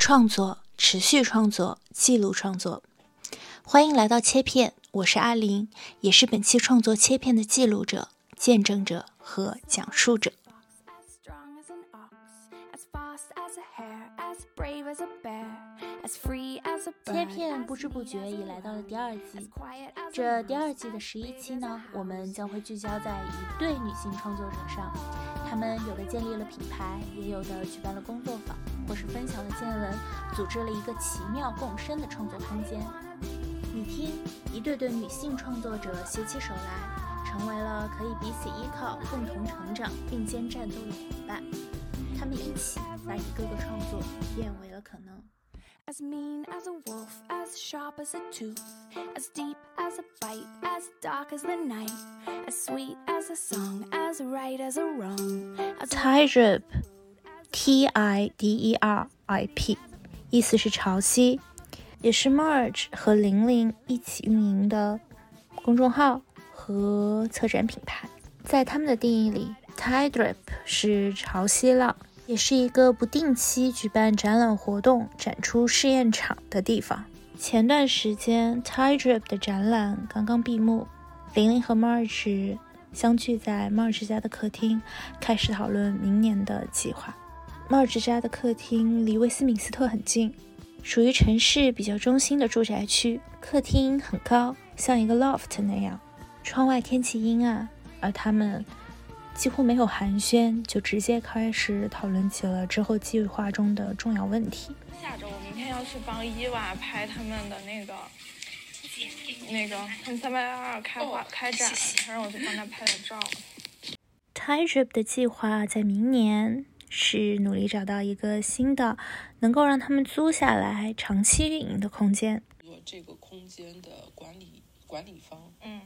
创作、持续创作、记录创作。欢迎来到切片，我是阿林，也是本期创作切片的记录者、见证者和讲述者。切片不知不觉已来到了第二季，这第二季的十一期呢，我们将会聚焦在一对女性创作者上。他们有的建立了品牌，也有的举办了工作坊，或是分享了见闻，组织了一个奇妙共生的创作空间。你听，一对对女性创作者携起手来，成为了可以彼此依靠、共同成长、并肩战斗的伙伴。他们一起把一个个创作变为了可能。As mean as a wolf, as sharp as a tooth, as deep as a bite, as dark as the night, as sweet as a song, as right as a wrong. Tidrip, T I D E R I P，意思是潮汐，也是 Marge 和玲玲一起运营的公众号和策展品牌。在他们的定义里，Tidrip 是潮汐浪。也是一个不定期举办展览活动、展出试验场的地方。前段时间，Tidrip 的展览刚刚闭幕，玲玲和 Marge 相聚在 Marge 家的客厅，开始讨论明年的计划。Marge 家的客厅离威斯敏斯特很近，属于城市比较中心的住宅区。客厅很高，像一个 loft 那样，窗外天气阴暗，而他们。几乎没有寒暄，就直接开始讨论起了之后计划中的重要问题。下周我明天要去帮伊娃拍他们的那个那个他们三百二开画开展，他让我去帮他拍点照。Tidrip 的计划在明年是努力找到一个新的能够让他们租下来长期运营的空间。做这个空间的管理管理方，嗯，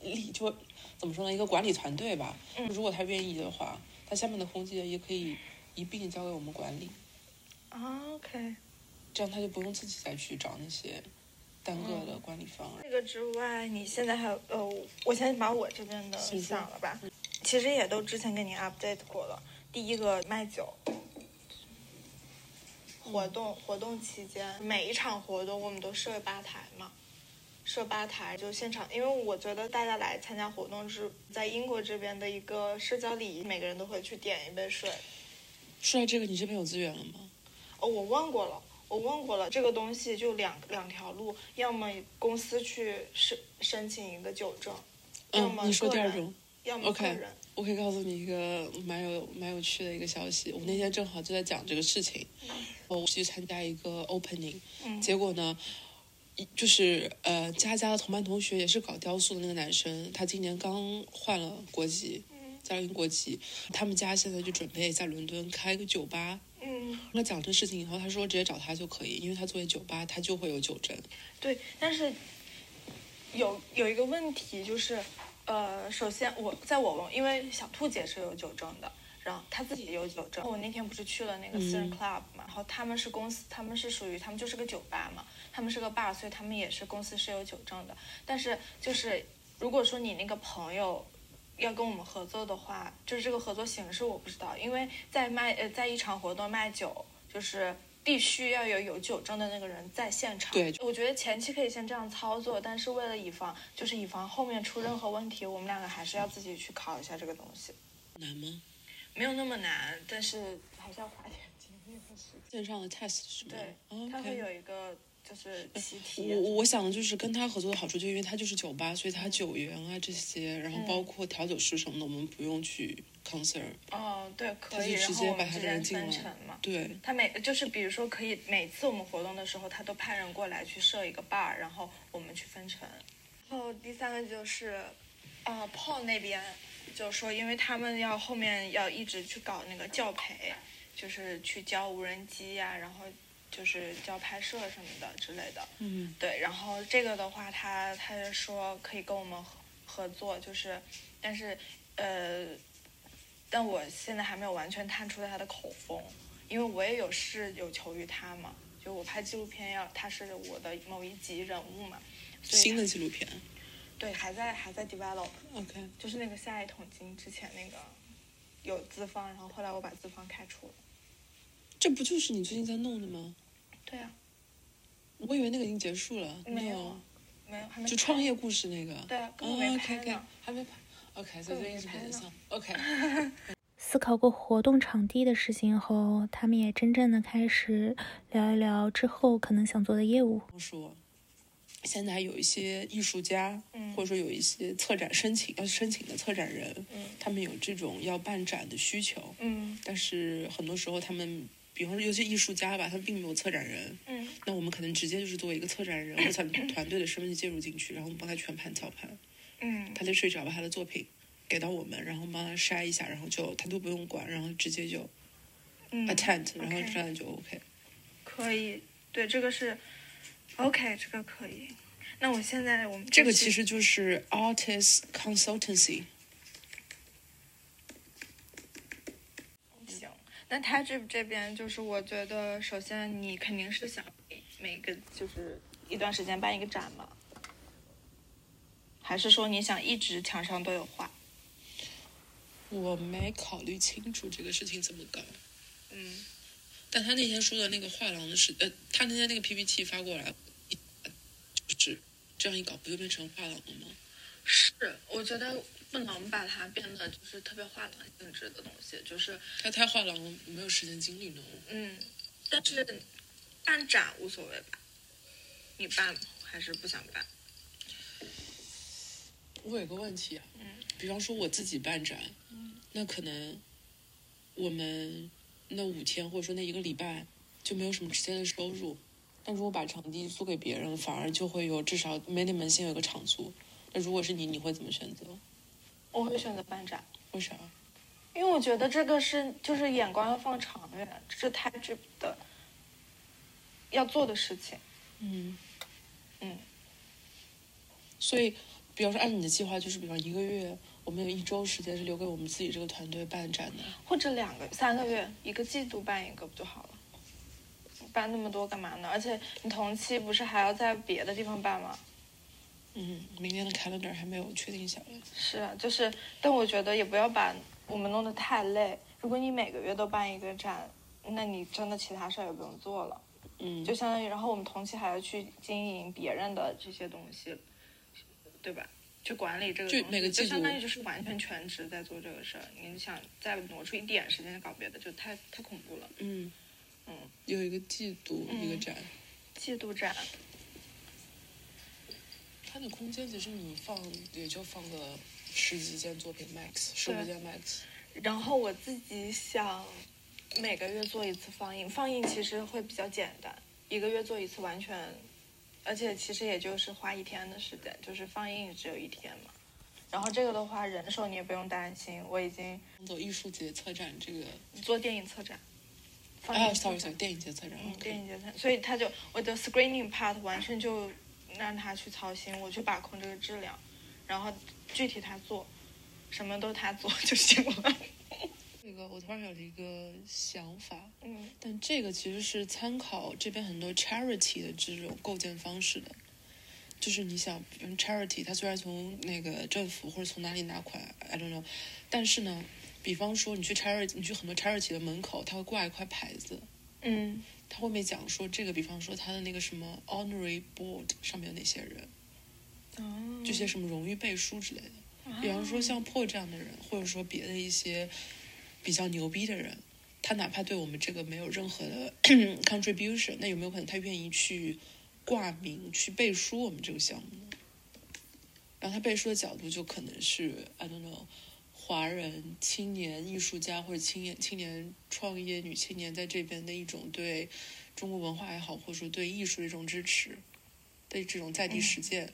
理就。怎么说呢？一个管理团队吧。嗯，如果他愿意的话，他下面的空间也可以一并交给我们管理。OK，这样他就不用自己再去找那些单个的管理方。这个之外，你现在还有呃，我先把我这边的想了吧。其实也都之前给你 update 过了。第一个卖酒活动，活动期间每一场活动我们都设吧台嘛。设吧台就现场，因为我觉得大家来参加活动是在英国这边的一个社交礼仪，每个人都会去点一杯水。说到这个，你这边有资源了吗？哦，我问过了，我问过了，这个东西就两两条路，要么公司去申申请一个酒证，要么你说第二种，要么个人。我可以告诉你一个蛮有蛮有趣的一个消息，我那天正好就在讲这个事情，我去参加一个 opening，结果呢。就是呃，佳佳的同班同学也是搞雕塑的那个男生，他今年刚换了国籍，加了国籍。他们家现在就准备在伦敦开个酒吧。嗯，他讲这事情以后，他说直接找他就可以，因为他作为酒吧，他就会有酒证。对，但是有有一个问题就是，呃，首先我在我问，因为小兔姐是有酒证的。然后他自己也有酒证。我那天不是去了那个私人 club 嘛，然后他们是公司，他们是属于他们就是个酒吧嘛，他们是个 bar，所以他们也是公司是有酒证的。但是就是如果说你那个朋友要跟我们合作的话，就是这个合作形式我不知道，因为在卖呃在一场活动卖酒，就是必须要有有酒证的那个人在现场。对，我觉得前期可以先这样操作，但是为了以防就是以防后面出任何问题，我们两个还是要自己去考一下这个东西。难吗？没有那么难，但是还是要花点精力和时间。线上的 test 是吗？对，他会有一个就是习题。我我想的就是跟他合作的好处，就因为他就是酒吧，所以他酒源啊这些，然后包括调酒师什么的，我们不用去 concern。哦，对，可以，直接把他人分成嘛。对。他每就是比如说可以每次我们活动的时候，他都派人过来去设一个 bar，然后我们去分成。然后第三个就是，呃，Paul 那边。就是说，因为他们要后面要一直去搞那个教培，就是去教无人机呀，然后就是教拍摄什么的之类的。嗯，对。然后这个的话，他他就说可以跟我们合合作，就是，但是呃，但我现在还没有完全探出他的口风，因为我也有事有求于他嘛。就我拍纪录片要他是我的某一集人物嘛。新的纪录片。对，还在还在 develop，OK，就是那个下一桶金之前那个有资方，然后后来我把资方开除了。这不就是你最近在弄的吗？对啊，我以为那个已经结束了，没有，没有，还没就创业故事那个。对啊，根本没拍呢，还没拍。OK，所以一直没上。OK。思考过活动场地的事情后，他们也真正的开始聊一聊之后可能想做的业务。说，现在有一些艺术家，嗯，或者说有一些策展申请要申请的策展人，嗯，他们有这种要办展的需求，嗯，但是很多时候他们，比方说有些艺术家吧，他并没有策展人，嗯，那我们可能直接就是作为一个策展人或者团队的身份介入进去，然后我们帮他全盘操盘，嗯，他就睡着把他的作品。给到我们，然后帮他筛一下，然后就他都不用管，然后直接就 attend，然后这样就 OK。可以，对，这个是 OK，这个可以。那我现在我们这个其实就是 artist consultancy。行，那他这这边就是我觉得，首先你肯定是想每个就是一段时间办一个展嘛，还是说你想一直墙上都有画？我没考虑清楚这个事情怎么搞，嗯，但他那天说的那个画廊的事，呃，他那天那个 PPT 发过来，就是这样一搞，不就变成画廊了吗？是，我觉得不能把它变得就是特别画廊性质的东西，就是它太画廊没有时间精力弄。嗯，但是办展无所谓吧？你办还是不想办？我有个问题啊，嗯，比方说我自己办展。那可能我们那五天或者说那一个礼拜就没有什么直接的收入，但如果把场地租给别人，反而就会有至少 minimum 先有个场租。那如果是你，你会怎么选择？我会选择办展。为啥？因为我觉得这个是就是眼光要放长远，这是太剧的要做的事情。嗯嗯。所以，比方说按你的计划，就是比方一个月。我们有一周时间是留给我们自己这个团队办展的，或者两个、三个月，一个季度办一个不就好了？办那么多干嘛呢？而且你同期不是还要在别的地方办吗？嗯，明年的 calendar 还没有确定下来。是啊，就是，但我觉得也不要把我们弄得太累。如果你每个月都办一个展，那你真的其他事儿也不用做了。嗯，就相当于，然后我们同期还要去经营别人的这些东西，对吧？去管理这个东西，就相当于就是完全全职在做这个事儿。你想再挪出一点时间搞别的，就太太恐怖了。嗯嗯，有一个季度一个展，季度展，它的空间其实你放也就放个十几件作品 max，十五件 max。然后我自己想每个月做一次放映，放映其实会比较简单，一个月做一次完全。而且其实也就是花一天的时间，就是放映只有一天嘛。然后这个的话，人手你也不用担心，我已经做艺术节策展这个，做电影策展。啊，sorry sorry，电影节策展。嗯，电影节策，所以他就我的 screening part 完全就让他去操心，我去把控这个质量，然后具体他做，什么都他做就行了。这个我突然有了一个想法，嗯，但这个其实是参考这边很多 charity 的这种构建方式的，就是你想 charity，它虽然从那个政府或者从哪里拿款，I don't know，但是呢，比方说你去 charity，你去很多 charity 的门口，它会挂一块牌子，嗯，它后面讲说这个，比方说他的那个什么 honorary board 上面有哪些人，哦，这些什么荣誉背书之类的，比方说像破这样的人，或者说别的一些。比较牛逼的人，他哪怕对我们这个没有任何的 contribution，那有没有可能他愿意去挂名去背书我们这个项目呢？然后他背书的角度就可能是 I don't know，华人青年艺术家或者青年青年创业女青年在这边的一种对中国文化也好，或者说对艺术的一种支持的这种在地实践。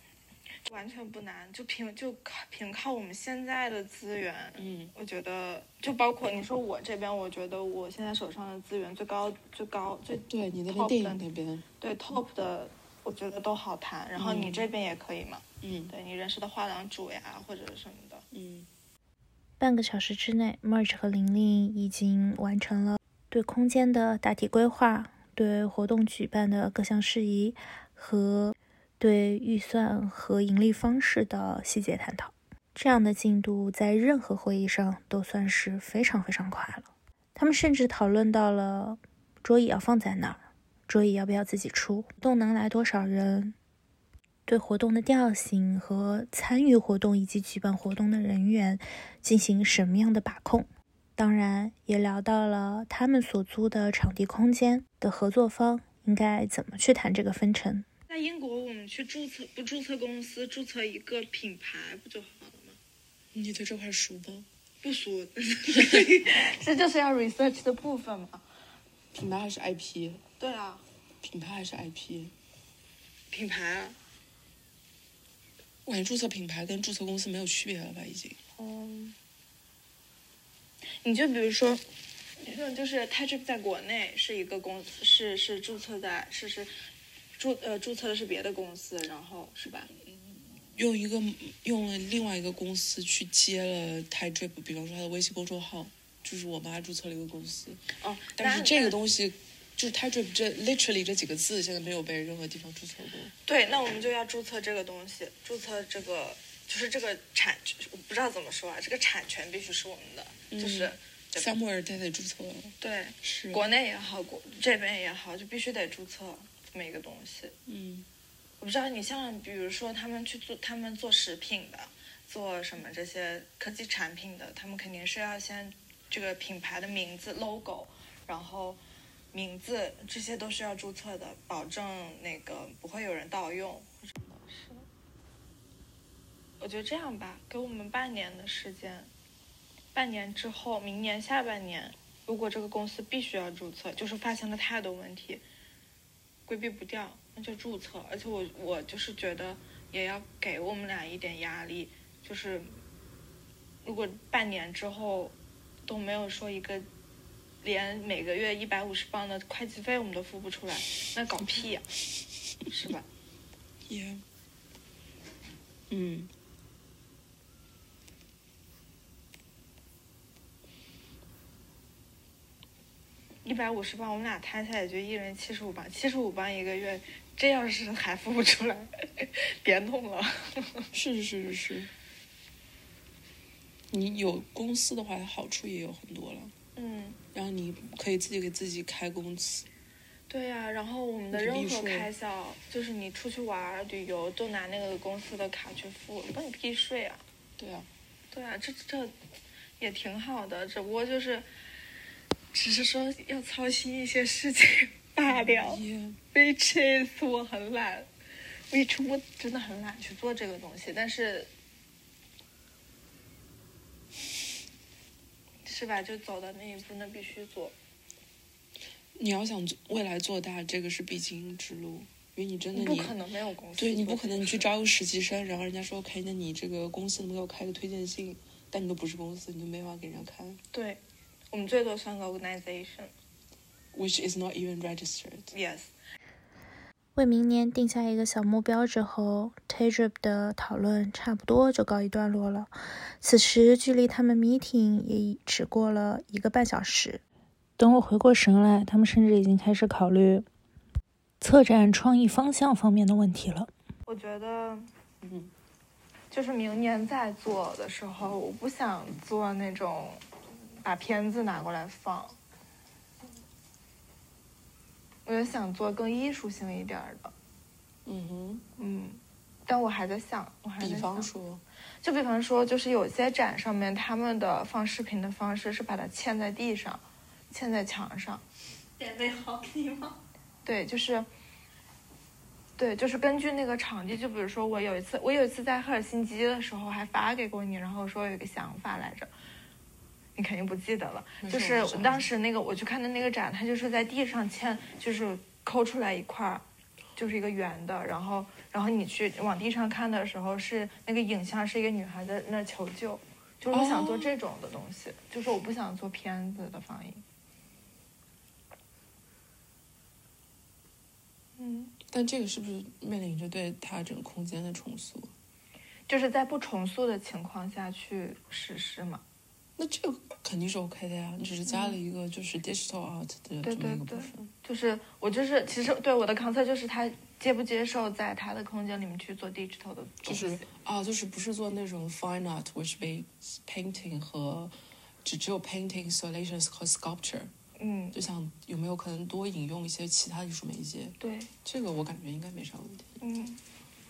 完全不难，就凭就靠凭靠我们现在的资源，嗯，我觉得就包括你说我这边，我觉得我现在手上的资源最高最高最对你的电影那边对 top 的，我觉得都好谈。然后你这边也可以嘛，嗯，对你认识的画廊主呀或者什么的，嗯。半个小时之内，Merge 和玲玲已经完成了对空间的大体规划，对活动举办的各项事宜和。对预算和盈利方式的细节探讨，这样的进度在任何会议上都算是非常非常快了。他们甚至讨论到了桌椅要放在哪儿，桌椅要不要自己出，动能来多少人，对活动的调性和参与活动以及举办活动的人员进行什么样的把控。当然，也聊到了他们所租的场地空间的合作方应该怎么去谈这个分成。在英国，我们去注册不注册公司，注册一个品牌不就好了吗？你对这块熟吗？不熟，这就是要 research 的部分嘛。品牌还是 IP？对啊，品牌还是 IP？品牌。我感觉注册品牌跟注册公司没有区别了吧？已经。嗯。你就比如说，就是 TypeDrip 在国内是一个公司，是是注册在是是注呃注册的是别的公司，然后是吧？用一个用了另外一个公司去接了 TypeDrip，比方说他的微信公众号，就是我妈注册了一个公司。哦，但是这个东西就是 TypeDrip 这 literally 这几个字现在没有被任何地方注册过。对，那我们就要注册这个东西，注册这个就是这个产，我不知道怎么说啊，这个产权必须是我们的。就是 somewhere 得得注册，对，是国内也好，国这边也好，就必须得注册这么一个东西。嗯，我不知道你像比如说他们去做，他们做食品的，做什么这些科技产品的，他们肯定是要先这个品牌的名字、logo，然后名字这些都是要注册的，保证那个不会有人盗用。是，我觉得这样吧，给我们半年的时间。半年之后，明年下半年，如果这个公司必须要注册，就是发现了太多问题，规避不掉，那就注册。而且我我就是觉得也要给我们俩一点压力，就是如果半年之后都没有说一个连每个月一百五十磅的会计费我们都付不出来，那搞屁呀，是吧？也，嗯。一百五十磅，我们俩摊下来也就一人七十五磅，七十五磅一个月，这要是还付不出来，别弄了。是是是是是，你有公司的话，好处也有很多了。嗯。然后你可以自己给自己开工资。对呀，然后我们的任何开销，就是你出去玩、旅游，都拿那个公司的卡去付，关你屁税啊！对啊。对啊，这这也挺好的，只不过就是。只是说要操心一些事情罢了。Which is 我很懒，Which 我真的很懒去做这个东西，但是是吧？就走到那一步，那必须做。你要想未来做大，这个是必经之路，因为你真的你不可能没有公司。对你不可能，你去招个实习生，然后人家说 OK，那你这个公司能不能开个推荐信？但你都不是公司，你就没法给人家看。对。我们最多算个 organization，which is not even registered. Yes. 为明年定下一个小目标之后，Tadrip 的讨论差不多就告一段落了。此时距离他们 meeting 也只过了一个半小时。等我回过神来，他们甚至已经开始考虑策展创意方向方面的问题了。我觉得，嗯，就是明年再做的时候，我不想做那种。把片子拿过来放，我就想做更艺术性一点的。嗯哼，嗯，但我还在想，我还在想。比方说，就比方说，就是有些展上面他们的放视频的方式是把它嵌在地上，嵌在墙上。点位好给吗？对，就是，对，就是根据那个场地。就比如说，我有一次，我有一次在赫尔辛基的时候还发给过你，然后说有一个想法来着。你肯定不记得了，就是当时那个我去看的那个展，它就是在地上嵌，就是抠出来一块儿，就是一个圆的，然后然后你去往地上看的时候，是那个影像是一个女孩在那求救，就是我想做这种的东西，就是我不想做片子的放映。嗯，但这个是不是面临着对它整个空间的重塑？就是在不重塑的情况下去实施嘛？那这个肯定是 OK 的呀，你只是加了一个就是 digital art 的这么一个部分。就是我就是其实对我的 concept 就是他接不接受在他的空间里面去做 digital 的就是啊，就是不是做那种 fine art，which be painting 和只只有 painting installations 和 sculpture。嗯，就想有没有可能多引用一些其他艺术媒介。对，这个我感觉应该没啥问题。嗯，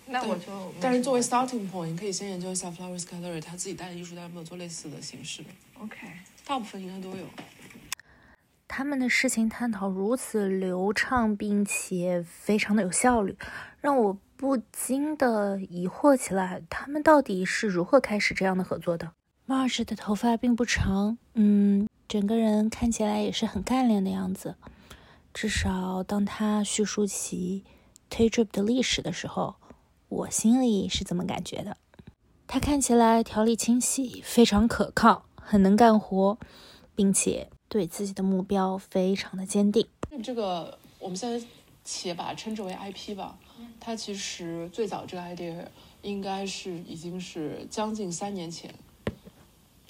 那我就但是作为 starting point，你可以先研究一下 Flowers Gallery 他自己带的艺术家有没有做类似的形式。OK，大部分应该都有。他们的事情探讨如此流畅，并且非常的有效率，让我不禁的疑惑起来：他们到底是如何开始这样的合作的？Marge 的头发并不长，嗯，整个人看起来也是很干练的样子。至少当他叙述起 Tay Drip 的历史的时候，我心里是怎么感觉的。他看起来条理清晰，非常可靠，很能干活，并且。对自己的目标非常的坚定。这个我们现在且把它称之为 IP 吧。它其实最早这个 idea 应该是已经是将近三年前，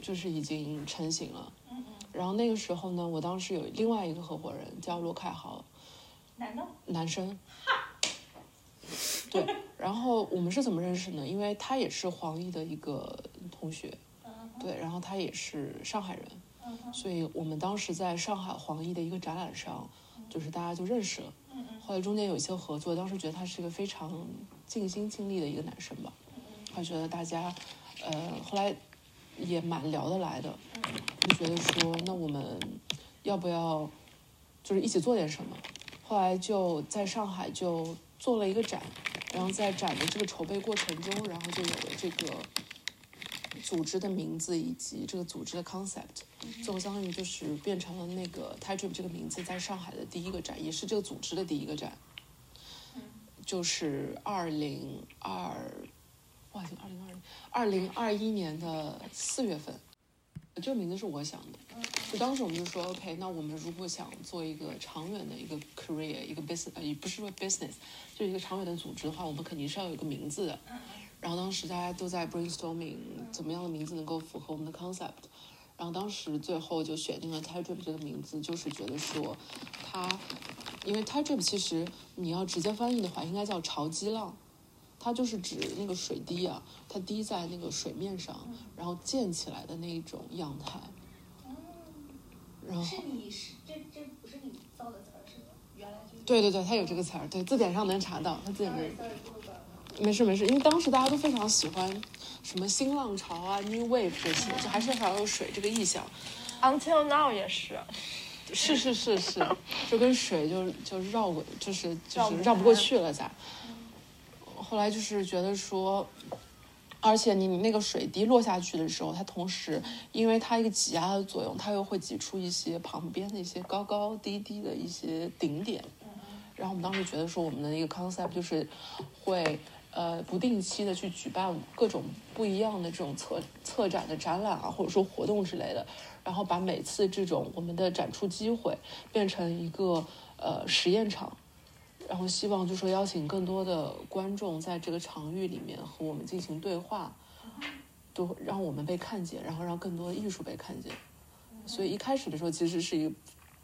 就是已经成型了。然后那个时候呢，我当时有另外一个合伙人叫罗凯豪，男的，男生。对，然后我们是怎么认识呢？因为他也是黄奕的一个同学，对，然后他也是上海人。所以我们当时在上海黄奕的一个展览上，就是大家就认识了。后来中间有一些合作，当时觉得他是一个非常尽心尽力的一个男生吧，还觉得大家，呃，后来也蛮聊得来的，就觉得说那我们要不要就是一起做点什么？后来就在上海就做了一个展，然后在展的这个筹备过程中，然后就有了这个。组织的名字以及这个组织的 concept，最后相当于就是变成了那个 t i t r i p 这个名字在上海的第一个展，也是这个组织的第一个展，就是二零二，哇，已经二零二零二零二一年的四月份，这个名字是我想的，就当时我们就说 OK，那我们如果想做一个长远的一个 career，一个 business，呃，也不是说 business，就是一个长远的组织的话，我们肯定是要有一个名字的。然后当时大家都在 brainstorming 怎么样的名字能够符合我们的 concept，然后当时最后就选定了 t i d r i p 这个名字，就是觉得说它，因为 t i d r i p 其实你要直接翻译的话，应该叫潮激浪，它就是指那个水滴啊，它滴在那个水面上，然后溅起来的那一种样态。然后是你是这这不是你造的词儿是吗？原来就对对对，它有这个词儿，对字典上能查到，它字典上。sorry 不不没事没事，因为当时大家都非常喜欢什么新浪潮啊、new wave 这些，就还是很有水这个意象。Until now 也是，是是是是，就跟水就就绕过，就是就是绕不过去了噻。后来就是觉得说，而且你那个水滴落下去的时候，它同时因为它一个挤压的作用，它又会挤出一些旁边的一些高高低低的一些顶点。然后我们当时觉得说，我们的一个 concept 就是会呃不定期的去举办各种不一样的这种策策展的展览啊，或者说活动之类的，然后把每次这种我们的展出机会变成一个呃实验场，然后希望就说邀请更多的观众在这个场域里面和我们进行对话，都让我们被看见，然后让更多的艺术被看见。所以一开始的时候其实是一个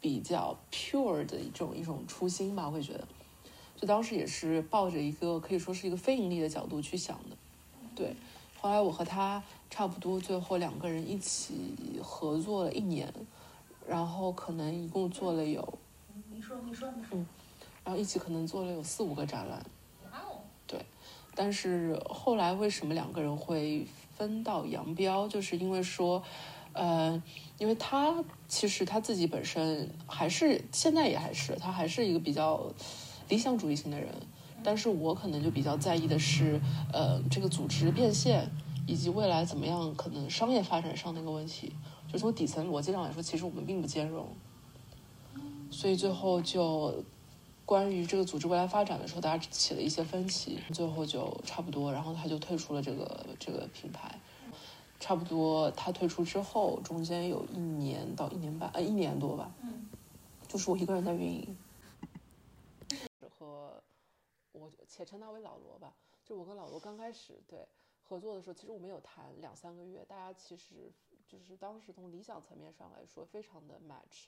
比较 pure 的一种一种初心吧，会觉得，就当时也是抱着一个可以说是一个非盈利的角度去想的，对。后来我和他差不多，最后两个人一起合作了一年，然后可能一共做了有，你说你说你说，然后一起可能做了有四五个展览。哇哦，但是后来为什么两个人会分道扬镳？就是因为说，呃，因为他其实他自己本身还是现在也还是他还是一个比较理想主义型的人，但是我可能就比较在意的是，呃，这个组织变现以及未来怎么样可能商业发展上的一个问题。就从底层逻辑上来说，其实我们并不兼容，所以最后就关于这个组织未来发展的时候，大家起了一些分歧，最后就差不多，然后他就退出了这个这个品牌。差不多他退出之后，中间有一年到一年半，呃，一年多吧，嗯，就是我一个人在运营。和我且称他为老罗吧，就我跟老罗刚开始对合作的时候，其实我们有谈两三个月，大家其实就是当时从理想层面上来说非常的 match，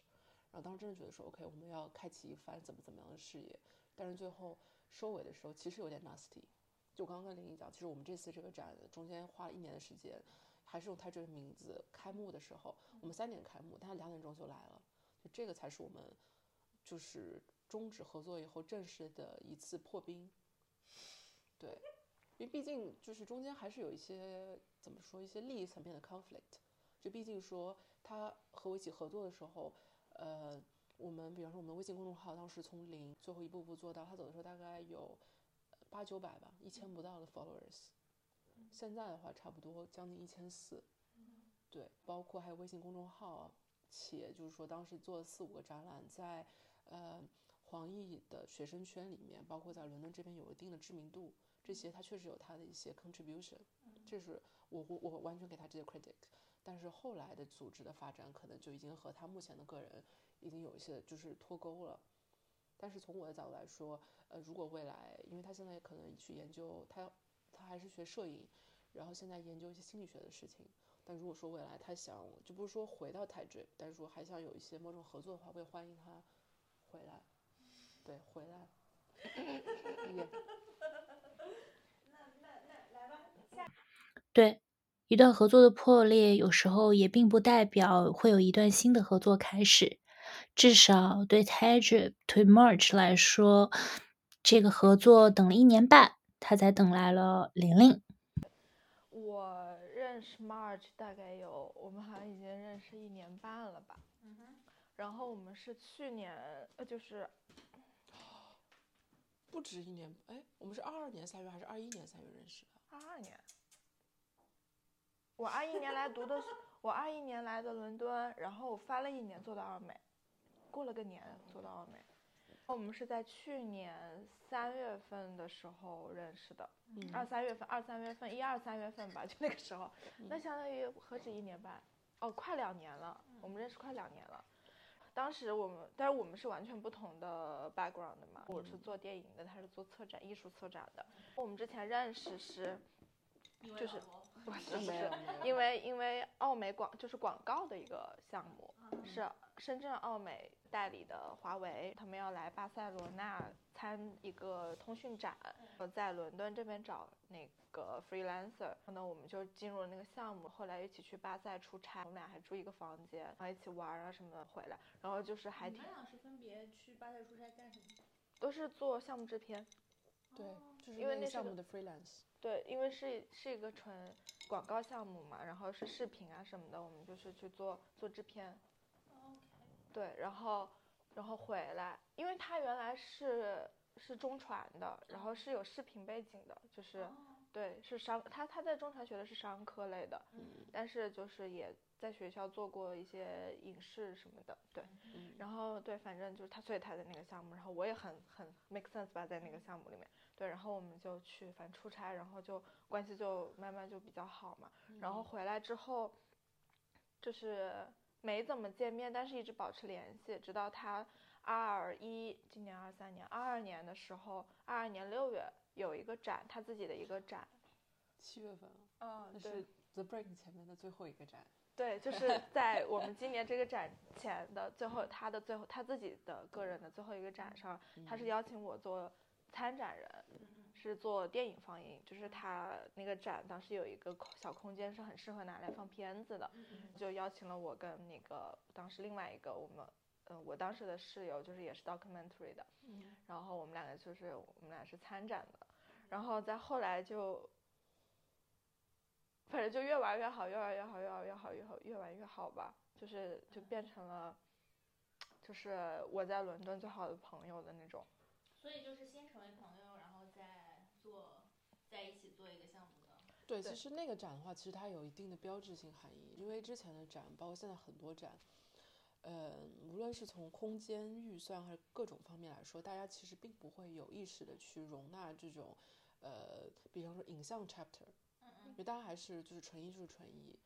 然后当时真的觉得说 OK，我们要开启一番怎么怎么样的事业，但是最后收尾的时候其实有点 nasty。就我刚刚跟林毅讲，其实我们这次这个展中间花了一年的时间，还是用泰这的名字开幕的时候，我们三点开幕，但他两点钟就来了，这个才是我们就是终止合作以后正式的一次破冰。对，因为毕竟就是中间还是有一些怎么说一些利益层面的 conflict。就毕竟说他和我一起合作的时候，呃，我们比方说我们的微信公众号当时从零最后一步步做到他走的时候大概有八九百吧，一千不到的 followers。现在的话差不多将近一千四。对，包括还有微信公众号，且就是说当时做了四五个展览，在呃黄奕的学生圈里面，包括在伦敦这边有一定的知名度，这些他确实有他的一些 contribution，这是我我我完全给他这些 credit。但是后来的组织的发展，可能就已经和他目前的个人已经有一些就是脱钩了。但是从我的角度来说，呃，如果未来，因为他现在可能去研究，他他还是学摄影，然后现在研究一些心理学的事情。但如果说未来他想，就不是说回到泰 drip，但是说还想有一些某种合作的话，我也欢迎他回来。对，回来。那那那来吧，下。对，一段合作的破裂，有时候也并不代表会有一段新的合作开始。至少对 t 泰 drip 对 March 来说，这个合作等了一年半，他才等来了玲玲。我认识 March 大概有，我们好像已经认识一年半了吧。嗯哼。然后我们是去年，呃，就是不止一年，哎，我们是二二年三月还是二一年三月认识的？二二年。我二一年来读的是，我二一年来的伦敦，然后我翻了一年做的奥美，过了个年做的奥美。我们是在去年三月份的时候认识的，二三月份，二三月份，一二三月份吧，就那个时候，那相当于何止一年半，哦，快两年了，我们认识快两年了。当时我们，但是我们是完全不同的 background 的嘛，我是做电影的，他是做策展、艺术策展的。我们之前认识是，就是 不是没有，因为因为奥美广就是广告的一个项目，是深圳奥美。代理的华为，他们要来巴塞罗那参一个通讯展，我在伦敦这边找那个 freelancer，然后呢，我们就进入了那个项目，后来一起去巴塞出差，我们俩还住一个房间，然后一起玩啊什么的回来，然后就是还挺。你们俩是分别去巴塞出差干什么？都是做项目制片。对，就是因为那项目的 freelance。对，因为是是一个纯广告项目嘛，然后是视频啊什么的，我们就是去做做制片。对，然后，然后回来，因为他原来是是中传的，然后是有视频背景的，就是，对，是商，他他在中传学的是商科类的，但是就是也在学校做过一些影视什么的，对，然后对，反正就是他，所以他在那个项目，然后我也很很 make sense 吧，在那个项目里面，对，然后我们就去，反正出差，然后就关系就慢慢就比较好嘛，然后回来之后，就是。没怎么见面，但是一直保持联系，直到他二一今年二三年二二年的时候，二二年六月有一个展，他自己的一个展，七月份，啊，那是 The Break 前面的最后一个展，对，就是在我们今年这个展前的最后，他的最后他自己的个人的最后一个展上，他是邀请我做参展人。是做电影放映，就是他那个展当时有一个小空间是很适合拿来放片子的，就邀请了我跟那个当时另外一个我们，嗯，我当时的室友就是也是 documentary 的，然后我们两个就是我们俩是参展的，然后再后来就，反正就越玩越好，越玩越好，越玩越好，越好越玩越好吧，就是就变成了，就是我在伦敦最好的朋友的那种，所以就是先成为朋友，然后再。做在一起做一个项目的，对，其实那个展的话，其实它有一定的标志性含义，因为之前的展，包括现在很多展，呃，无论是从空间预算还是各种方面来说，大家其实并不会有意识的去容纳这种，呃，比方说影像 chapter，因为大家还是就是纯艺术纯艺，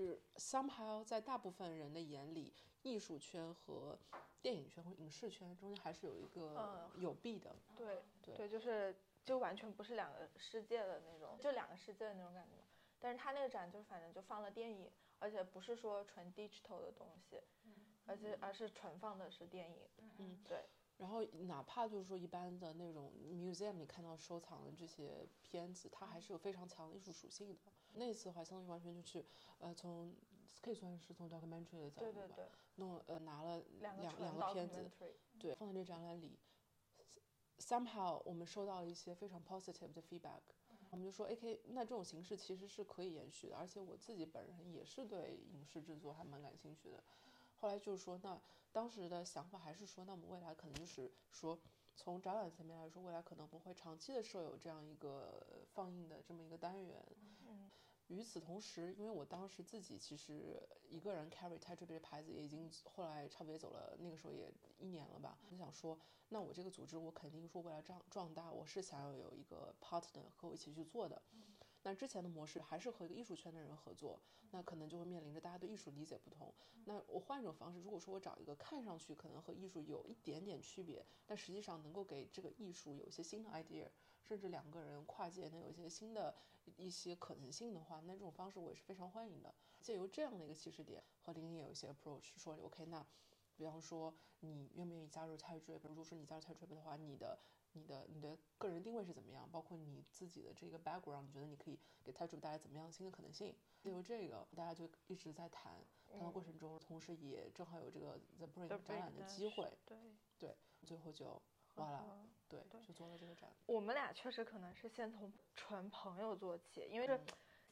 就是 somehow 在大部分人的眼里，艺术圈和电影圈或影视圈中间还是有一个有弊的，对对对，就是。就完全不是两个世界的那种，就两个世界的那种感觉。但是他那个展就反正就放了电影，而且不是说纯 digital 的东西，而且而是纯放的是电影。嗯，对。然后哪怕就是说一般的那种 museum 里看到收藏的这些片子，它还是有非常强的艺术属性的。那次的话，相当于完全就是，呃，从可以算是从 documentary 的角度吧，对对对，弄呃拿了两两两个片子，对，放在这展览里，somehow 我们收到了一些非常 positive 的 feedback，我们就说 AK 那这种形式其实是可以延续的，而且我自己本人也是对影视制作还蛮感兴趣的。后来就是说，那当时的想法还是说，那我们未来可能就是说，从展览层面来说，未来可能不会长期的设有这样一个呃放映的这么一个单元。嗯与此同时，因为我当时自己其实一个人 carry t e t r a 这个牌子也已经后来差不多也走了，那个时候也一年了吧。我想说，那我这个组织我肯定说未来壮壮大，我是想要有一个 partner 和我一起去做的。那之前的模式还是和一个艺术圈的人合作，那可能就会面临着大家对艺术理解不同。那我换一种方式，如果说我找一个看上去可能和艺术有一点点区别，但实际上能够给这个艺术有一些新的 idea，甚至两个人跨界能有一些新的一些可能性的话，那这种方式我也是非常欢迎的。借由这样的一个起始点，和林林也有一些 approach，说 OK，那比方说你愿不愿意加入 t y d r i p 如果说你加入 t y d r i p 的话，你的你的你的个人定位是怎么样？包括你自己的这个 background，你觉得你可以给 i p 带来怎么样新的可能性？借由这个，大家就一直在谈，谈的过程中，同时也正好有这个 The Brain The 展览的机会，对，对，最后就哇啦，嗯对，就做了这个展。我们俩确实可能是先从纯朋友做起，因为这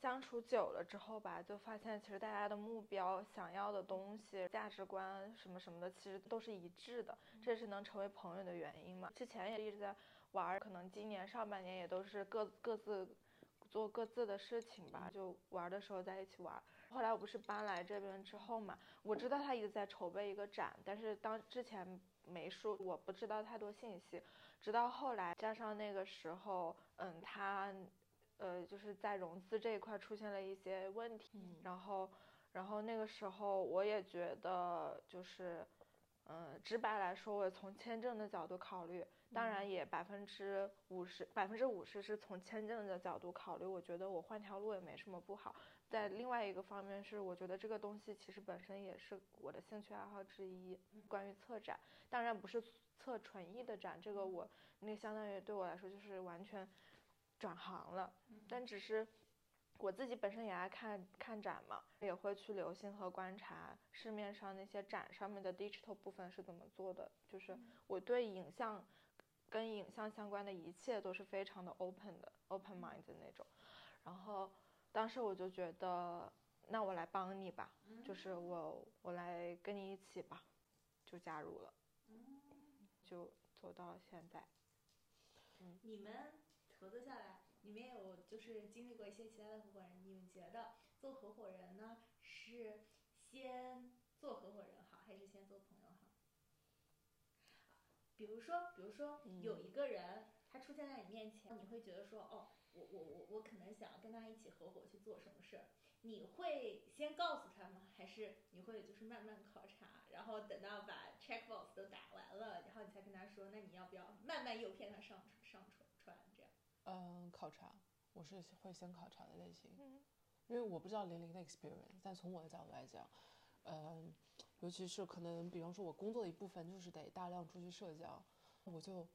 相处久了之后吧，就发现其实大家的目标、想要的东西、价值观什么什么的，其实都是一致的，这是能成为朋友的原因嘛。之前也一直在玩儿，可能今年上半年也都是各各自做各自的事情吧，就玩的时候在一起玩。后来我不是搬来这边之后嘛，我知道他一直在筹备一个展，但是当之前没说，我不知道太多信息。直到后来，加上那个时候，嗯，他，呃，就是在融资这一块出现了一些问题，嗯然后，然后那个时候我也觉得就是，嗯，直白来说，我从签证的角度考虑，当然也百分之五十，百分之五十是从签证的角度考虑，我觉得我换条路也没什么不好。在另外一个方面是，我觉得这个东西其实本身也是我的兴趣爱好之一。关于策展，当然不是策纯艺的展，这个我那相当于对我来说就是完全转行了，但只是。我自己本身也爱看看展嘛，也会去留心和观察市面上那些展上面的 digital 部分是怎么做的。就是我对影像跟影像相关的一切都是非常的 open 的，open mind 的那种。然后当时我就觉得，那我来帮你吧，就是我我来跟你一起吧，就加入了，就走到现在。你们合作下来，你们也有就是经历过一些其他的合伙人，你们觉得做合伙人呢是先做合伙人好，还是先做朋友好？比如说，比如说有一个人他出现在你面前，你会觉得说，哦，我我我我可能想要跟他一起合伙去做什么事儿，你会先告诉他吗？还是你会就是慢慢考察，然后等到把 checkbox 都打完了，然后你才跟他说，那你要不要慢慢诱骗他上上船船这样？嗯，考察，我是会先考察的类型，嗯因为我不知道玲玲的 experience，但从我的角度来讲，嗯，尤其是可能，比方说我工作的一部分就是得大量出去社交，我就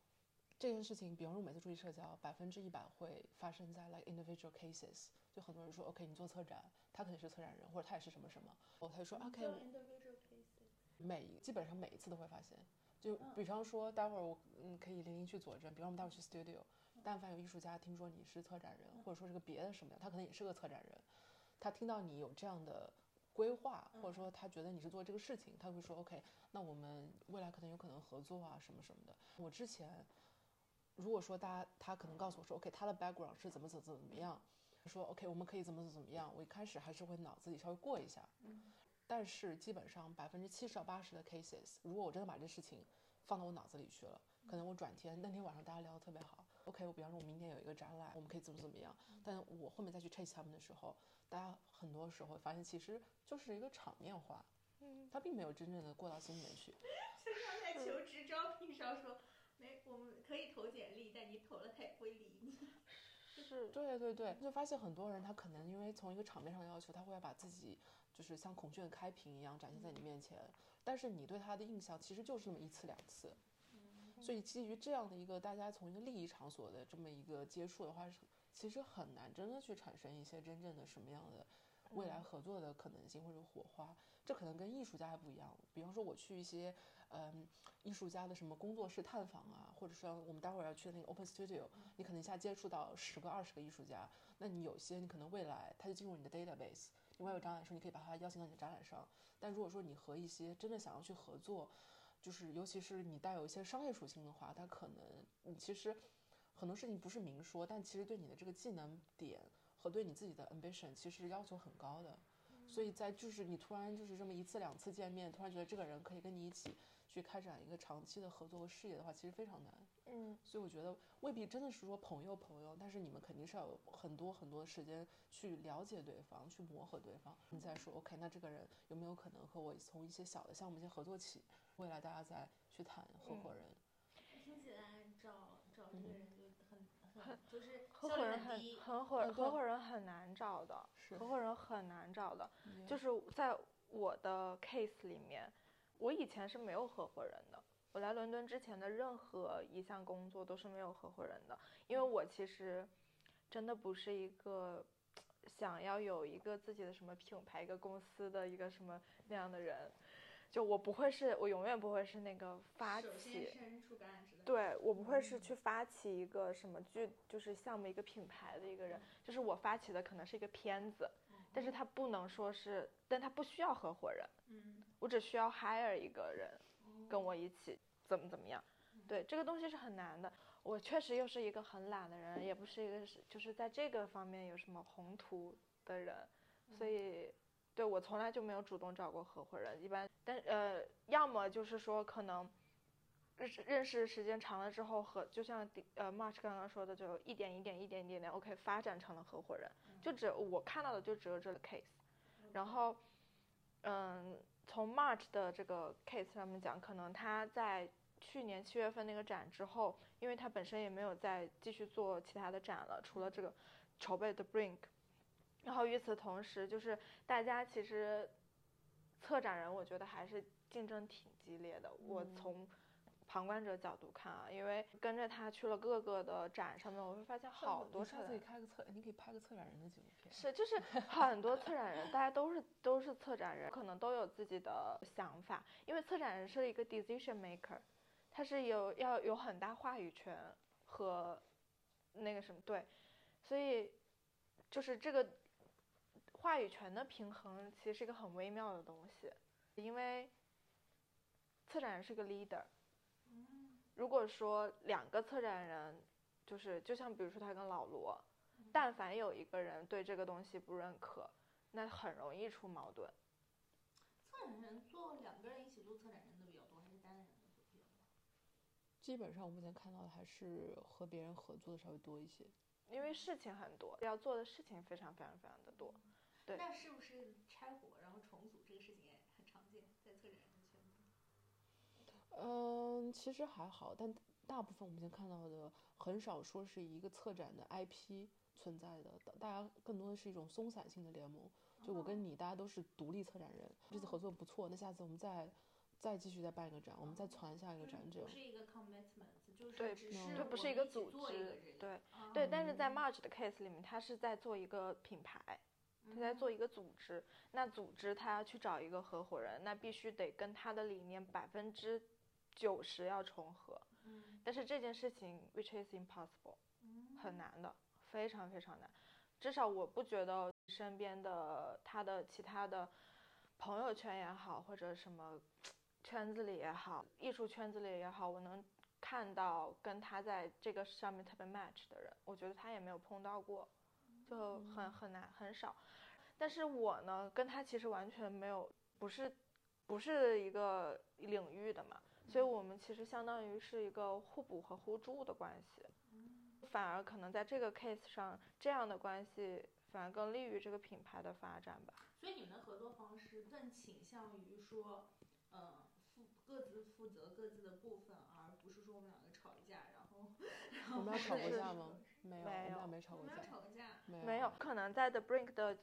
这件事情，比方说我每次出去社交，百分之一百会发生在 like individual cases，就很多人说 OK，你做策展，他可能是策展人，或者他也是什么什么，哦，他就说 OK，我 individual cases。每基本上每一次都会发现，就比方说，待会儿我嗯可以零零去佐证，比方我们待会儿去 studio，但凡有艺术家听说你是策展人，或者说是个别的什么的，他可能也是个策展人，他听到你有这样的规划，或者说他觉得你是做这个事情，他会说 OK，那我们未来可能有可能合作啊什么什么的。我之前如果说大家他可能告诉我说 OK，他的 background 是怎么怎么怎么样，说 OK 我们可以怎么怎么怎么样，我一开始还是会脑子里稍微过一下，嗯。但是基本上百分之七十到八十的 cases，如果我真的把这事情放到我脑子里去了，可能我转天那天晚上大家聊得特别好，OK，我比方说我明天有一个展览，我们可以怎么怎么样，但我后面再去 chase 他们的时候，大家很多时候会发现其实就是一个场面化，嗯，他并没有真正的过到心里面去。就像在求职招聘上说，没，我们可以投简历，但你投了他也不会理你。是，对对对，就发现很多人他可能因为从一个场面上要求，他会把自己就是像孔雀开屏一样展现在你面前，但是你对他的印象其实就是那么一次两次，所以基于这样的一个大家从一个利益场所的这么一个接触的话，是其实很难真的去产生一些真正的什么样的未来合作的可能性或者火花。这可能跟艺术家还不一样。比方说我去一些嗯艺术家的什么工作室探访啊，或者说我们待会儿要去的那个 Open Studio，你可能一下接触到十个二十个艺术家，那你有些你可能未来他就进入你的 database。另外有展览的时候，你可以把他邀请到你的展览上。但如果说你和一些真的想要去合作，就是尤其是你带有一些商业属性的话，他可能你其实很多事情不是明说，但其实对你的这个技能点和对你自己的 ambition 其实要求很高的。所以在就是你突然就是这么一次两次见面，突然觉得这个人可以跟你一起去开展一个长期的合作和事业的话，其实非常难。嗯，所以我觉得未必真的是说朋友朋友，但是你们肯定是要有很多很多的时间去了解对方，去磨合对方，你再说 OK，那这个人有没有可能和我从一些小的项目先合作起，未来大家再去谈合伙人。听起来找找这个人就很很就是合伙人很合伙合伙人很难找的，合伙人很难找的，就是在我的 case 里面，我以前是没有合伙人的。我来伦敦之前的任何一项工作都是没有合伙人的，因为我其实真的不是一个想要有一个自己的什么品牌、一个公司的一个什么那样的人，就我不会是，我永远不会是那个发起，对我不会是去发起一个什么剧，就是项目一个品牌的一个人，就是我发起的可能是一个片子，但是他不能说是，但他不需要合伙人，嗯，我只需要 hire 一个人。跟我一起怎么怎么样？对这个东西是很难的。我确实又是一个很懒的人，也不是一个是就是在这个方面有什么宏图的人，所以对我从来就没有主动找过合伙人。一般，但呃，要么就是说可能认识认识时间长了之后，和就像呃 March 刚刚说的，就一点一点一点一点点 OK 发展成了合伙人。就只我看到的就只有这个 case，然后嗯。从 March 的这个 case 上面讲，可能他在去年七月份那个展之后，因为他本身也没有再继续做其他的展了，除了这个筹备的 Brink。然后与此同时，就是大家其实策展人，我觉得还是竞争挺激烈的。我从旁观者角度看啊，因为跟着他去了各个的展上面，我会发现好多。下次可以开个策，你可以拍个策展人的纪录片。是，就是很多策展人，大家都是都是策展人，可能都有自己的想法。因为策展人是一个 decision maker，他是有要有很大话语权和那个什么对，所以就是这个话语权的平衡其实是一个很微妙的东西，因为策展人是个 leader。如果说两个策展人，就是就像比如说他跟老罗，但凡有一个人对这个东西不认可，那很容易出矛盾。策展人做两个人一起做策展人的比较多，还是单人的比较多？基本上我目前看到的还是和别人合作的稍微多一些，因为事情很多，要做的事情非常非常非常的多。对。那是不是拆伙然后重组这个事情也很常见在策展人？嗯，其实还好，但大部分我们现在看到的很少说是一个策展的 IP 存在的，大家更多的是一种松散性的联盟。就我跟你，大家都是独立策展人，这次合作不错，那下次我们再再继续再办一个展，我们再传下一个展，这样。不是一个 commitment，就是对，这不是一个组织，对对。但是在 March 的 case 里面，他是在做一个品牌，他在做一个组织，那组织他要去找一个合伙人，那必须得跟他的理念百分之。九十要重合，嗯，但是这件事情 which is impossible，很难的，非常非常难。至少我不觉得身边的他的其他的朋友圈也好，或者什么圈子里也好，艺术圈子里也好，我能看到跟他在这个上面特别 match 的人，我觉得他也没有碰到过，就很很难很少。但是我呢，跟他其实完全没有，不是不是一个领域的嘛。所以我们其实相当于是一个互补和互助的关系，反而可能在这个 case 上，这样的关系反而更利于这个品牌的发展吧。所以你们的合作方式更倾向于说，呃，负各自负责各自的部分，而不是说我们两个吵一架，然后然后，我们要吵过架吗？没有，我们俩没吵过架。没有。没有，可能在 The Brink 的。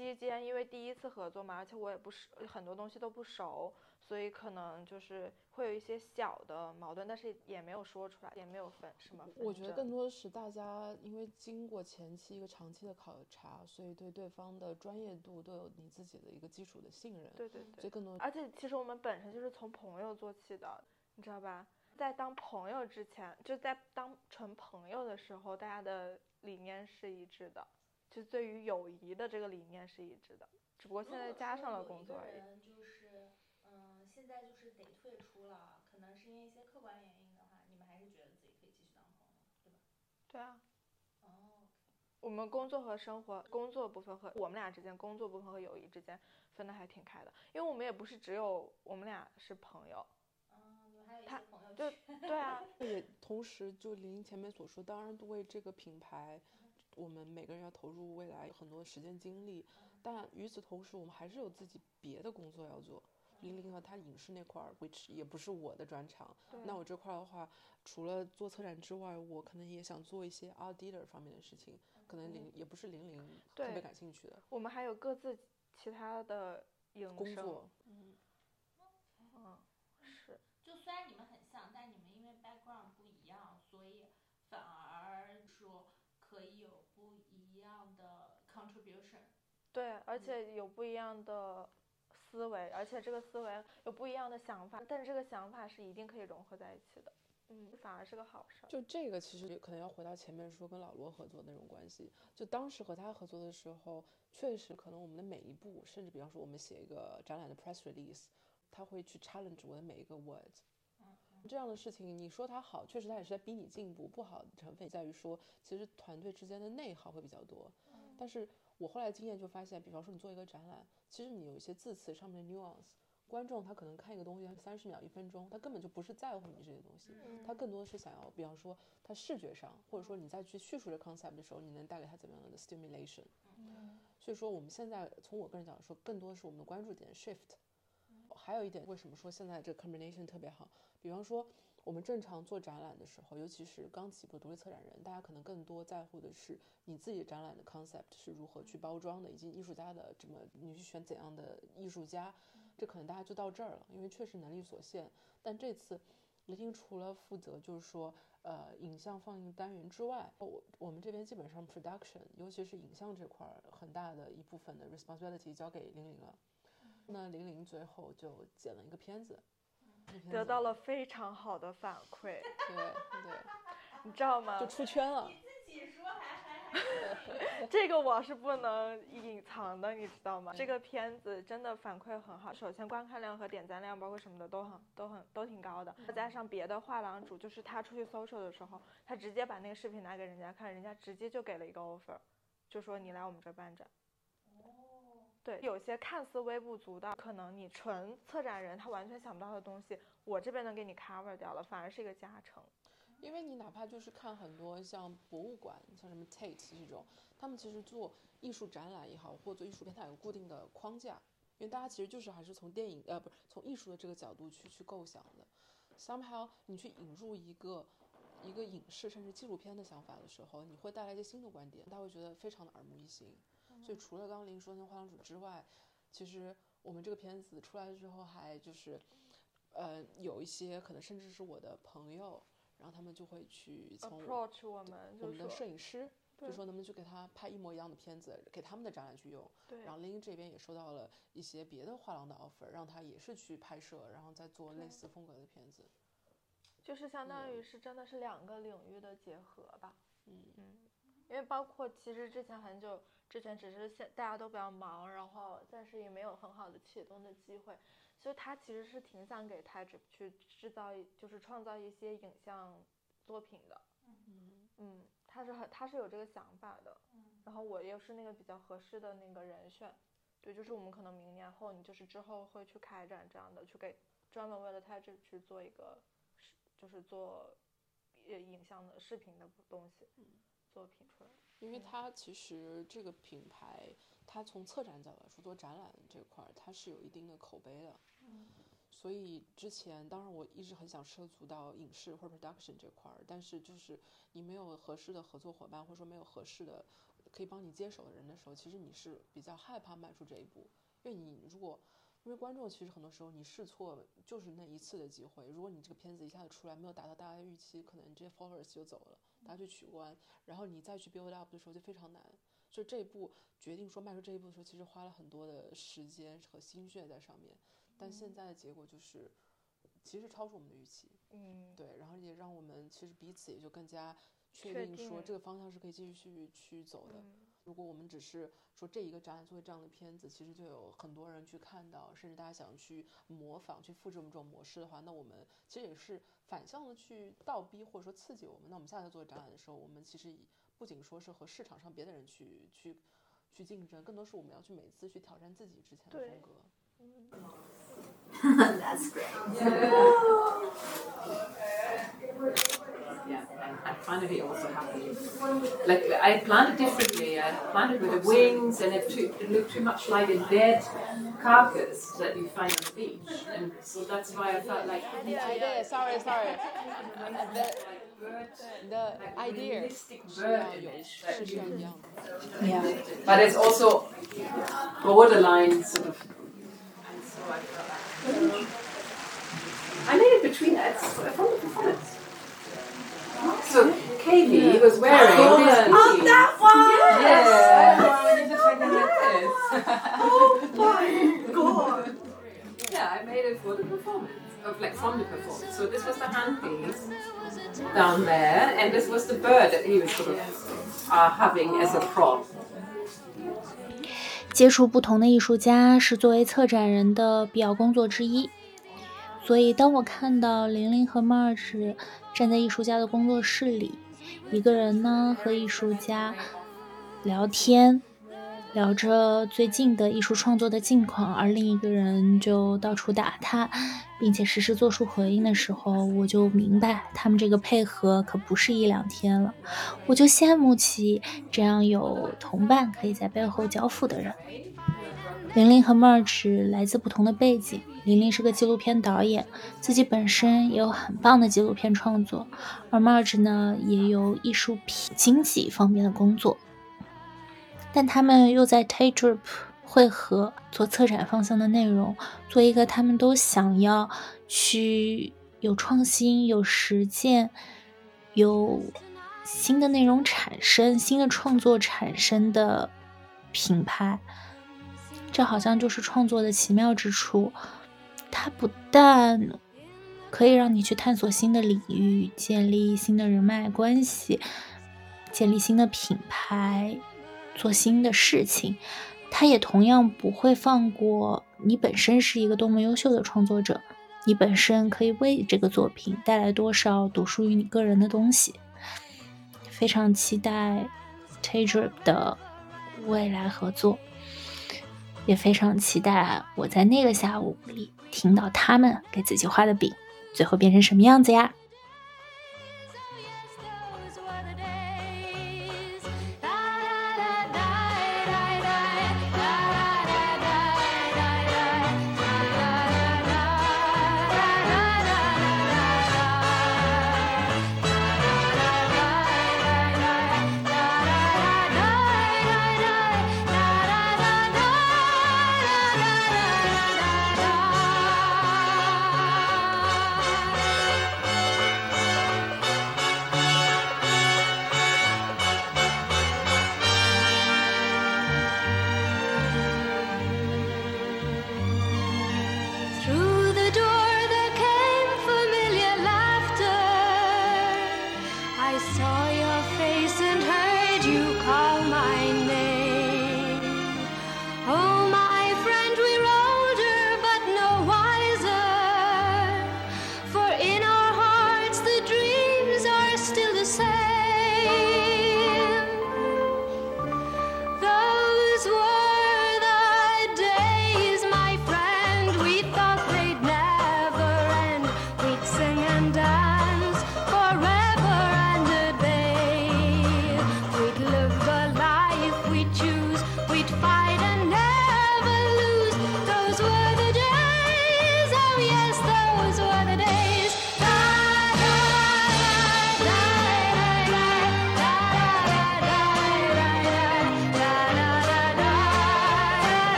期期间，因为第一次合作嘛，而且我也不是很多东西都不熟，所以可能就是会有一些小的矛盾，但是也没有说出来，也没有分什么。我觉得更多的是大家因为经过前期一个长期的考察，所以对对方的专业度都有你自己的一个基础的信任。对对对。所以更多，而且其实我们本身就是从朋友做起的，你知道吧？在当朋友之前，就在当纯朋友的时候，大家的理念是一致的，就对于友谊的这个理念是一致的，只不过现在加上了工作而已。就是，嗯，现在就是得退出了，可能是因为一些客观原因的话，你们还是觉得自己可以继续当朋友，对吧？对啊。哦。我们工作和生活，工作部分和我们俩之间，工作部分和友谊之间分的还挺开的，因为我们也不是只有我们俩是朋友。他就对啊，也同时就玲玲前面所说，当然为这个品牌，我们每个人要投入未来很多时间精力，但与此同时，我们还是有自己别的工作要做。玲玲和她影视那块儿，which 也不是我的专长。那我这块的话，除了做策展之外，我可能也想做一些 art dealer 方面的事情，可能玲也不是玲玲特别感兴趣的。我们还有各自其他的营工作，嗯。虽然你们很像，但你们因为 background 不一样，所以反而说可以有不一样的 contribution。对，而且有不一样的思维，而且这个思维有不一样的想法，但是这个想法是一定可以融合在一起的。嗯，反而是个好事儿。就这个其实可能要回到前面说跟老罗合作那种关系。就当时和他合作的时候，确实可能我们的每一步，甚至比方说我们写一个展览的 press release，他会去 challenge 我的每一个 words。这样的事情，你说他好，确实他也是在逼你进步。不好的成分在于说，其实团队之间的内耗会比较多。但是我后来经验就发现，比方说你做一个展览，其实你有一些字词上面的 nuance，观众他可能看一个东西三十秒、一分钟，他根本就不是在乎你这些东西，他更多的是想要，比方说他视觉上，或者说你在去叙述这 concept 的时候，你能带给他怎么样的 stimulation。所以说我们现在从我个人讲说，更多的是我们的关注点 shift。还有一点，为什么说现在这个 combination 特别好？比方说，我们正常做展览的时候，尤其是刚起步独立策展人，大家可能更多在乎的是你自己展览的 concept 是如何去包装的，以及艺术家的这么你去选怎样的艺术家，这可能大家就到这儿了，因为确实能力所限。但这次，雷霆除了负责就是说，呃，影像放映单元之外，我我们这边基本上 production，尤其是影像这块儿，很大的一部分的 responsibility 交给玲玲了。那玲玲最后就剪了一个片子，得到了非常好的反馈。对对，你知道吗？就出圈了。你自己说还还还。这个我是不能隐藏的，你知道吗？这个片子真的反馈很好。首先观看量和点赞量，包括什么的都很都很都挺高的。再加上别的画廊主，就是他出去 social 的时候，他直接把那个视频拿给人家看，人家直接就给了一个 offer，就说你来我们这办展。对，有些看似微不足道，可能你纯策展人他完全想不到的东西，我这边能给你 cover 掉了，反而是一个加成。因为你哪怕就是看很多像博物馆，像什么 Tate 这种，他们其实做艺术展览也好，或做艺术片，它有固定的框架。因为大家其实就是还是从电影呃，不是从艺术的这个角度去去构想的。Somehow 你去引入一个一个影视甚至纪录片的想法的时候，你会带来一些新的观点，他会觉得非常的耳目一新。所以除了刚刚林说那画廊主之外，其实我们这个片子出来之后，还就是，呃，有一些可能甚至是我的朋友，然后他们就会去从 approach 我们，我们的摄影师，就说能不能去给他拍一模一样的片子，给他们的展览去用。对。然后林这边也收到了一些别的画廊的 offer，让他也是去拍摄，然后再做类似风格的片子。就是相当于是真的是两个领域的结合吧。嗯嗯。因为包括其实之前很久之前，只是现大家都比较忙，然后暂时也没有很好的启动的机会，所以他其实是挺想给泰 e 去制造，就是创造一些影像作品的。嗯嗯，他是很他是有这个想法的。嗯。然后我又是那个比较合适的那个人选，对，就是我们可能明年后，你就是之后会去开展这样的，去给专门为了泰 e 去做一个，就是做影像的视频的东西。嗯。作品出来，因为它其实这个品牌，它从策展角度来说，做展览这块儿，它是有一定的口碑的。嗯。所以之前，当然我一直很想涉足到影视或者 production 这块儿，但是就是你没有合适的合作伙伴，或者说没有合适的可以帮你接手的人的时候，其实你是比较害怕迈出这一步，因为你如果因为观众其实很多时候你试错就是那一次的机会，如果你这个片子一下子出来没有达到大家的预期，可能你这些 followers 就走了，大家去取关，然后你再去 build up 的时候就非常难。就这一步决定说迈出这一步的时候，其实花了很多的时间和心血在上面，但现在的结果就是其实超出我们的预期。嗯，对，然后也让我们其实彼此也就更加确确定说这个方向是可以继续去去走的。嗯如果我们只是说这一个展览作为这样的片子，其实就有很多人去看到，甚至大家想去模仿、去复制我们这种模式的话，那我们其实也是反向的去倒逼或者说刺激我们。那我们下次做展览的时候，我们其实不仅说是和市场上别的人去去去竞争，更多是我们要去每次去挑战自己之前的风格。That's great. yeah. I find it also happy. Like I planned it differently. I planned it with the wings, and it, too, it looked too much like a dead carcass that you find on the beach, and so that's why I felt like. yeah, yeah. sorry, sorry. the, the idea. yeah. But it's also borderline sort of. I. I made it between. It's from the performance. So Katie was wearing this Oh, that one! Yeah. Oh my god! Yeah, I made it for the performance, of like from the performance. So this was the handpiece down there, and this was the bird that he was sort of uh, having as a prop. 接触不同的艺术家是作为策展人的必要工作之一。所以，当我看到玲玲和 Marge 站在艺术家的工作室里，一个人呢和艺术家聊天，聊着最近的艺术创作的近况，而另一个人就到处打他，并且实时做出回应的时候，我就明白他们这个配合可不是一两天了。我就羡慕起这样有同伴可以在背后交付的人。玲玲和 Marge 来自不同的背景，玲玲是个纪录片导演，自己本身也有很棒的纪录片创作，而 Marge 呢也有艺术品经济方面的工作，但他们又在 Tay Drip 汇合做策展方向的内容，做一个他们都想要去有创新、有实践、有新的内容产生、新的创作产生的品牌。这好像就是创作的奇妙之处，它不但可以让你去探索新的领域，建立新的人脉关系，建立新的品牌，做新的事情，它也同样不会放过你本身是一个多么优秀的创作者，你本身可以为这个作品带来多少独属于你个人的东西。非常期待 Taydrip 的未来合作。也非常期待我在那个下午里听到他们给自己画的饼，最后变成什么样子呀？